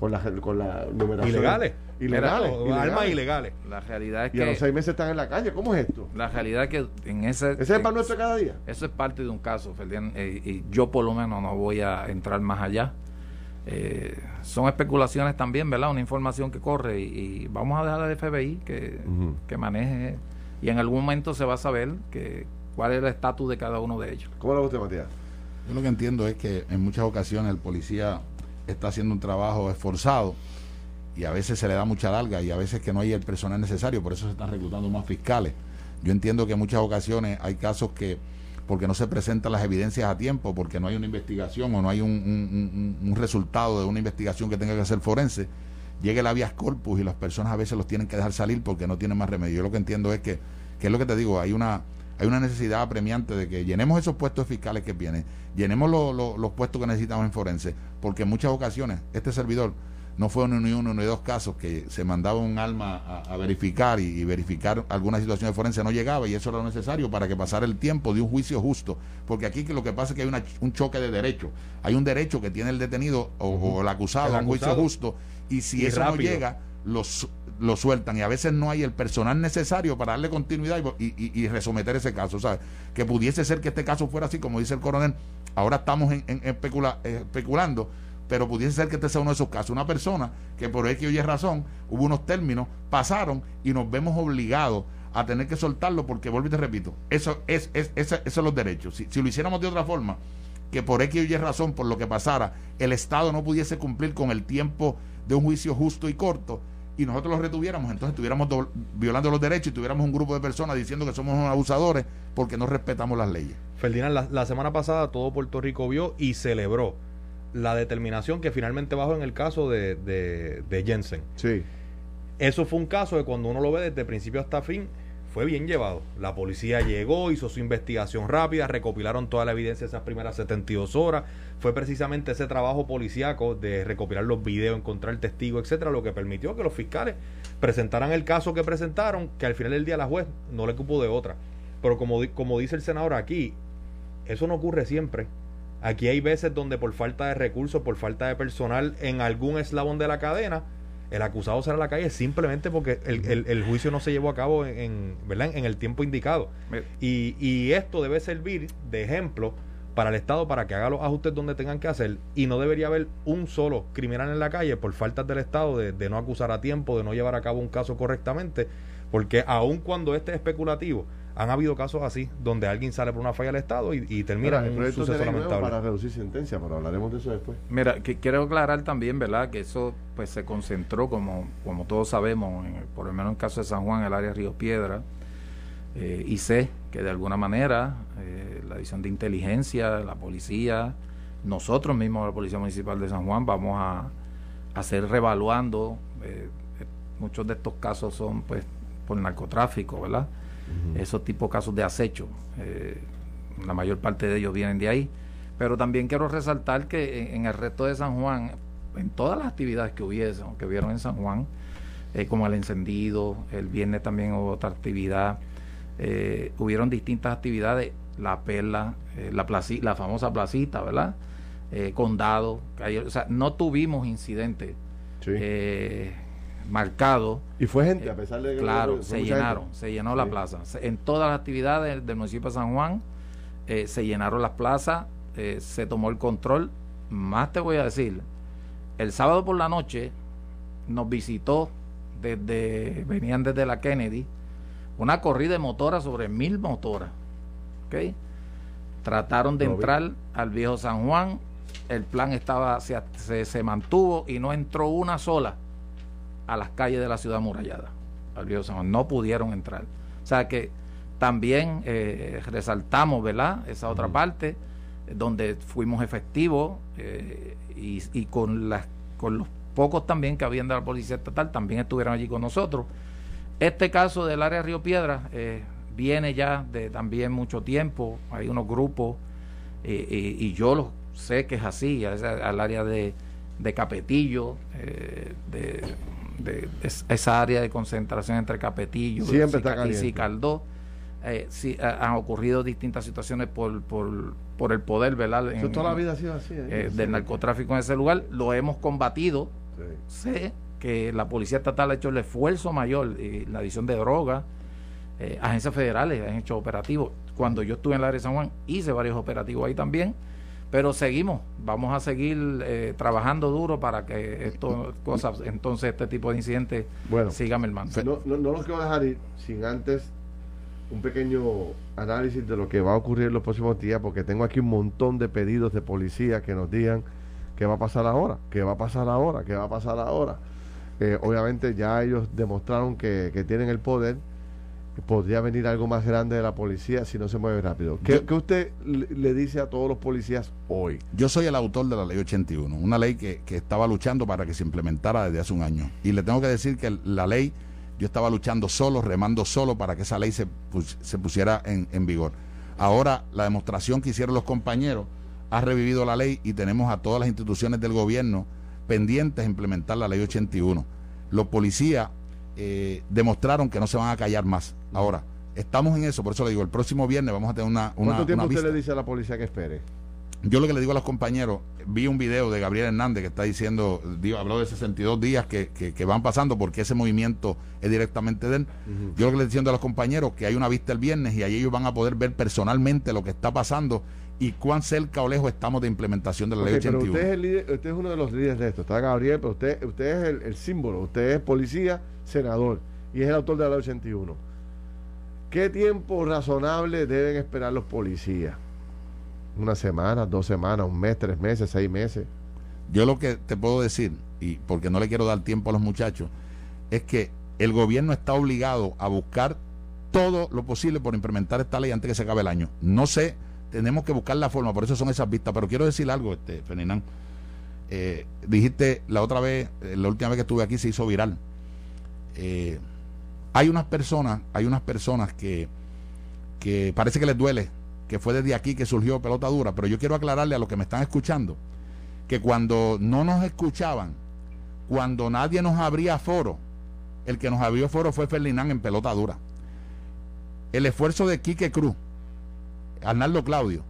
con la, con la numeración. Ilegales. Ilegales, Armas ilegales. La realidad es que. Y a los seis meses están en la calle. ¿Cómo es esto? La realidad es que en ese. ¿Ese es el pan nuestro cada día? Eso es parte de un caso, Ferdinand. Eh, y yo, por lo menos, no voy a entrar más allá. Eh, son especulaciones también, ¿verdad? Una información que corre y, vamos a dejar al FBI que, que maneje. Y en algún momento se va a saber que, cuál es el estatus de cada uno de ellos. ¿Cómo lo usted, Matías? Yo lo que entiendo es que en muchas ocasiones el policía está haciendo un trabajo esforzado y a veces se le da mucha larga y a veces que no hay el personal necesario, por eso se están reclutando más fiscales. Yo entiendo que en muchas ocasiones hay casos que, porque no se presentan las evidencias a tiempo, porque no hay una investigación o no hay un, resultado de una investigación que tenga que hacer forense, llegue el habeas corpus y las personas a veces los tienen que dejar salir porque no tienen más remedio. Yo lo que entiendo es que, que es lo que te digo, hay una hay una necesidad apremiante de que llenemos esos puestos fiscales que vienen, llenemos los puestos que necesitamos en forense, porque en muchas ocasiones este servidor no fue uno ni uno ni dos casos que se mandaba un alma a, verificar y, verificar alguna situación de forense no llegaba y eso era lo necesario para que pasara el tiempo de un juicio justo, porque aquí lo que pasa es que hay un choque de derechos, hay un derecho que tiene el detenido o, el, acusado a un juicio justo y si eso no llega, los lo sueltan. Y a veces no hay el personal necesario para darle continuidad y, y, resometer ese caso. Que pudiese ser que este caso fuera así, como dice el coronel, ahora estamos en, especulando, pero pudiese ser que este sea uno de esos casos. Una persona que por X o Y razón hubo unos términos, pasaron y nos vemos obligados a tener que soltarlo porque, vuelvo y te repito, eso es, es, esos son los derechos. Si, si lo hiciéramos de otra forma, que por X o Y razón, por lo que pasara, el Estado no pudiese cumplir con el tiempo de un juicio justo y corto, y nosotros los retuviéramos, entonces estuviéramos violando los derechos y tuviéramos un grupo de personas diciendo que somos unos abusadores porque no respetamos las leyes. Ferdinand, la, semana pasada todo Puerto Rico vio y celebró la determinación que finalmente bajó en el caso de, de, de Jensen. Sí. Eso fue un caso que cuando uno lo ve desde principio hasta fin, fue bien llevado. La policía llegó, hizo su investigación rápida, recopilaron toda la evidencia de esas primeras 72 horas. Fue precisamente ese trabajo policíaco de recopilar los videos, encontrar el testigo, etcétera, lo que permitió que los fiscales presentaran el caso que presentaron, que al final del día la juez no le cupo de otra. Pero como, como dice el senador aquí, eso no ocurre siempre. Aquí hay veces donde por falta de recursos, por falta de personal en algún eslabón de la cadena, el acusado será a la calle simplemente porque el, juicio no se llevó a cabo en, ¿verdad? en el tiempo indicado. Y, y, esto debe servir de ejemplo para el Estado para que haga los ajustes donde tengan que hacer y no debería haber un solo criminal en la calle por faltas del Estado de, de no acusar a tiempo, de no llevar a cabo un caso correctamente, porque aun cuando este es especulativo, han habido casos así, donde alguien sale por una falla del Estado y, termina en un suceso lamentable. Para reducir sentencia, pero hablaremos de eso después. Mira, que quiero aclarar también, ¿verdad? Que eso pues se concentró, como, como todos sabemos, por lo menos en el caso de San Juan, el área de Río Piedra, eh, y sé que de alguna manera eh, la división de inteligencia, la policía, nosotros mismos, la Policía Municipal de San Juan, vamos a, hacer revaluando. Eh, muchos de estos casos son pues por narcotráfico, ¿verdad? esos tipos de casos de acecho. Eh, la mayor parte de ellos vienen de ahí. Pero también quiero resaltar que en, el resto de San Juan, en todas las actividades que hubiesen, que vieron en San Juan, eh, como el encendido, el viernes también hubo otra actividad, eh, hubieron distintas actividades, la perla, la, la famosa placita, ¿verdad? condado, o sea, no tuvimos incidentes marcado. ¿Y fue gente, a pesar de que... Claro, se llenaron, se llenó la plaza. En todas las actividades del municipio de San Juan se llenaron las plazas, se tomó el control. Más te voy a decir, el sábado por la noche nos visitó desde, venían desde la Kennedy, una corrida de motoras sobre mil motoras. ¿okay? Trataron de entrar al viejo San Juan, el plan estaba se, se, mantuvo y no entró una sola a las calles de la ciudad murallada, al viejo San Juan. No pudieron entrar. O sea que también eh, resaltamos, ¿verdad? Esa otra parte, donde fuimos efectivos eh, y, y, con, las, con los pocos también que habían de la Policía Estatal también estuvieron allí con nosotros. Este caso del área de Río Piedra eh, viene ya de también mucho tiempo, hay unos grupos eh, y yo lo sé que es así, al área de, de Capetillo, de, de, esa área de concentración entre Capetillo y Cicaldó. Eh, sí, han ocurrido distintas situaciones por, por, por el poder, ¿verdad? toda la vida ha sido así. del narcotráfico en ese lugar. Lo hemos combatido Sé que la Policía Estatal ha hecho el esfuerzo mayor, y la adición de drogas, eh, agencias federales han hecho operativos. Cuando yo estuve en la área de San Juan, hice varios operativos ahí también, pero seguimos, vamos a seguir eh, trabajando duro para que esto, cosas, entonces este tipo de incidentes bueno, sigan mermando. No, no, no los quiero dejar ir sin antes un pequeño análisis de lo que va a ocurrir en los próximos días, porque tengo aquí un montón de pedidos de policía que nos digan ¿Qué va a pasar ahora? ¿Qué va a pasar ahora? ¿Qué va a pasar ahora? Eh, obviamente ya ellos demostraron que, tienen el poder. Podría venir algo más grande de la policía si no se mueve rápido. ¿Qué, usted le dice a todos los policías hoy? Yo soy el autor de la ley 81, una ley que, estaba luchando para que se implementara desde hace un año. Y le tengo que decir que la ley, yo estaba luchando solo, remando solo para que esa ley se, se pusiera en, en vigor. Ahora, la demostración que hicieron los compañeros ha revivido la ley y tenemos a todas las instituciones del gobierno pendientes de implementar la ley 81. Los policías eh, demostraron que no se van a callar más. Ahora, estamos en eso, por eso le digo, el próximo viernes vamos a tener una... una ¿Cuánto tiempo usted le dice a la policía que espere? Yo lo que le digo a los compañeros, vi un video de Gabriel Hernández que está diciendo, digo, habló de 62 días que, que, van pasando porque ese movimiento es directamente de él. Yo lo que le estoy diciendo a los compañeros que hay una vista el viernes y ahí ellos van a poder ver personalmente lo que está pasando y cuán cerca o lejos estamos de implementación de la ley 81. Pero usted es, usted es uno de los líderes de esto, está Gabriel, pero usted, usted es el, símbolo, usted es policía, senador y es el autor de la ley 81. ¿Qué tiempo razonable deben esperar los policías? ¿Una semana, dos semanas, un mes, tres meses, seis meses? Yo lo que te puedo decir, y porque no le quiero dar tiempo a los muchachos, es que el gobierno está obligado a buscar todo lo posible por implementar esta ley antes que se acabe el año. No sé tenemos que buscar la forma, por eso son esas vistas. Pero quiero decir algo, este, Ferdinand. Eh, dijiste la otra vez, eh, la última vez que estuve aquí se hizo viral. Eh, hay unas personas, hay unas personas que, que parece que les duele que fue desde aquí que surgió pelota dura, pero yo quiero aclararle a los que me están escuchando que cuando no nos escuchaban, cuando nadie nos abría foro, el que nos abrió foro fue Ferdinand en pelota dura. El esfuerzo de Quique Cruz, Arnaldo Claudio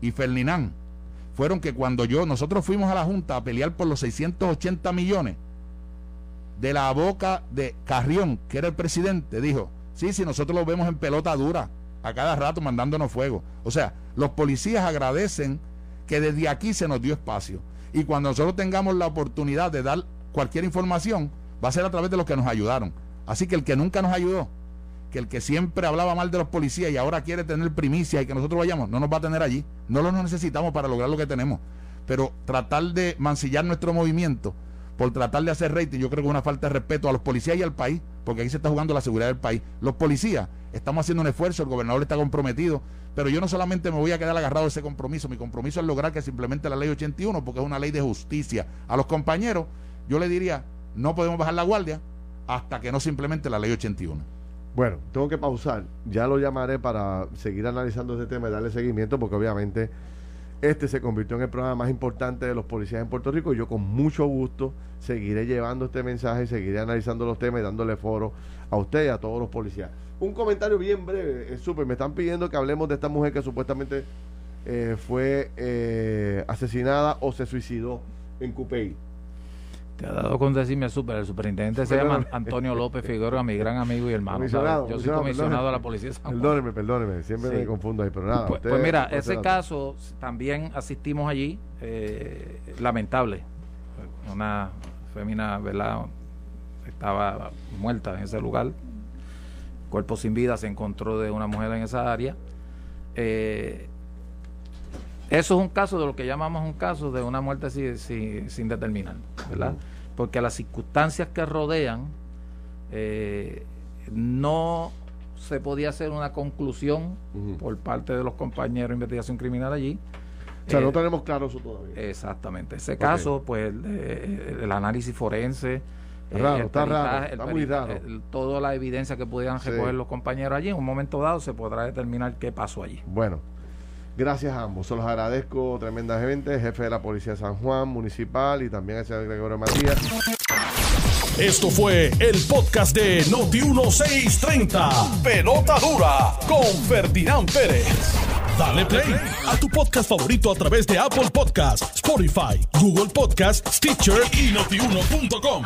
y Ferdinand fueron que cuando yo, nosotros fuimos a la Junta a pelear por los 680 millones, de la boca de Carrión, que era el presidente, dijo, sí, sí, nosotros lo vemos en pelota dura, a cada rato mandándonos fuego. O sea, los policías agradecen que desde aquí se nos dio espacio. Y cuando nosotros tengamos la oportunidad de dar cualquier información, va a ser a través de los que nos ayudaron. Así que el que nunca nos ayudó, que el que siempre hablaba mal de los policías y ahora quiere tener primicia y que nosotros vayamos, no nos va a tener allí. No lo necesitamos para lograr lo que tenemos. Pero tratar de mancillar nuestro movimiento por tratar de hacer rating, yo creo que es una falta de respeto a los policías y al país, porque aquí se está jugando la seguridad del país. Los policías, estamos haciendo un esfuerzo, el gobernador está comprometido, pero yo no solamente me voy a quedar agarrado a ese compromiso, mi compromiso es lograr que se implemente la ley 81, porque es una ley de justicia. A los compañeros, yo le diría, no podemos bajar la guardia hasta que no se implemente la ley 81. Bueno, tengo que pausar. Ya lo llamaré para seguir analizando este tema y darle seguimiento, porque obviamente este se convirtió en el programa más importante de los policías en Puerto Rico. Y yo con mucho gusto seguiré llevando este mensaje, seguiré analizando los temas y dándole foro a usted y a todos los policías. Un comentario bien breve, es súper. Me están pidiendo que hablemos de esta mujer que supuestamente eh, fue eh, asesinada o se suicidó en Cupey. Te ha dado con decirme super, el superintendente se llama Antonio [laughs] López Figueroa, mi gran amigo y hermano. Yo soy comisionado de la policía de San Juan. Perdóneme, perdóneme, siempre me confundo ahí, pero nada. Pues, pues mira, ese caso también asistimos allí, eh, lamentable. Una fémina, ¿verdad? Estaba muerta en ese lugar. Cuerpo sin vida se encontró de una mujer en esa área. Eh, eso es un caso de lo que llamamos un caso de una muerte sin, determinar, ¿verdad? Porque las circunstancias que rodean eh, no se podía hacer una conclusión por parte de los compañeros de investigación criminal allí. O sea, no eh, tenemos claro eso todavía. Exactamente. Ese caso, pues, el, análisis forense. Raro, está raro, está muy raro. toda la evidencia que pudieran recoger los compañeros allí, en un momento dado se podrá determinar qué pasó allí. Bueno, Gracias a ambos. Se los agradezco tremendamente. Jefe de la Policía de San Juan, municipal y también al señor Gregorio Matías. Esto fue el podcast de Noti1630. Pelota dura con Ferdinand Pérez. Dale play a tu podcast favorito a través de Apple Podcasts, Spotify, Google Podcasts, Stitcher y notiuno.com.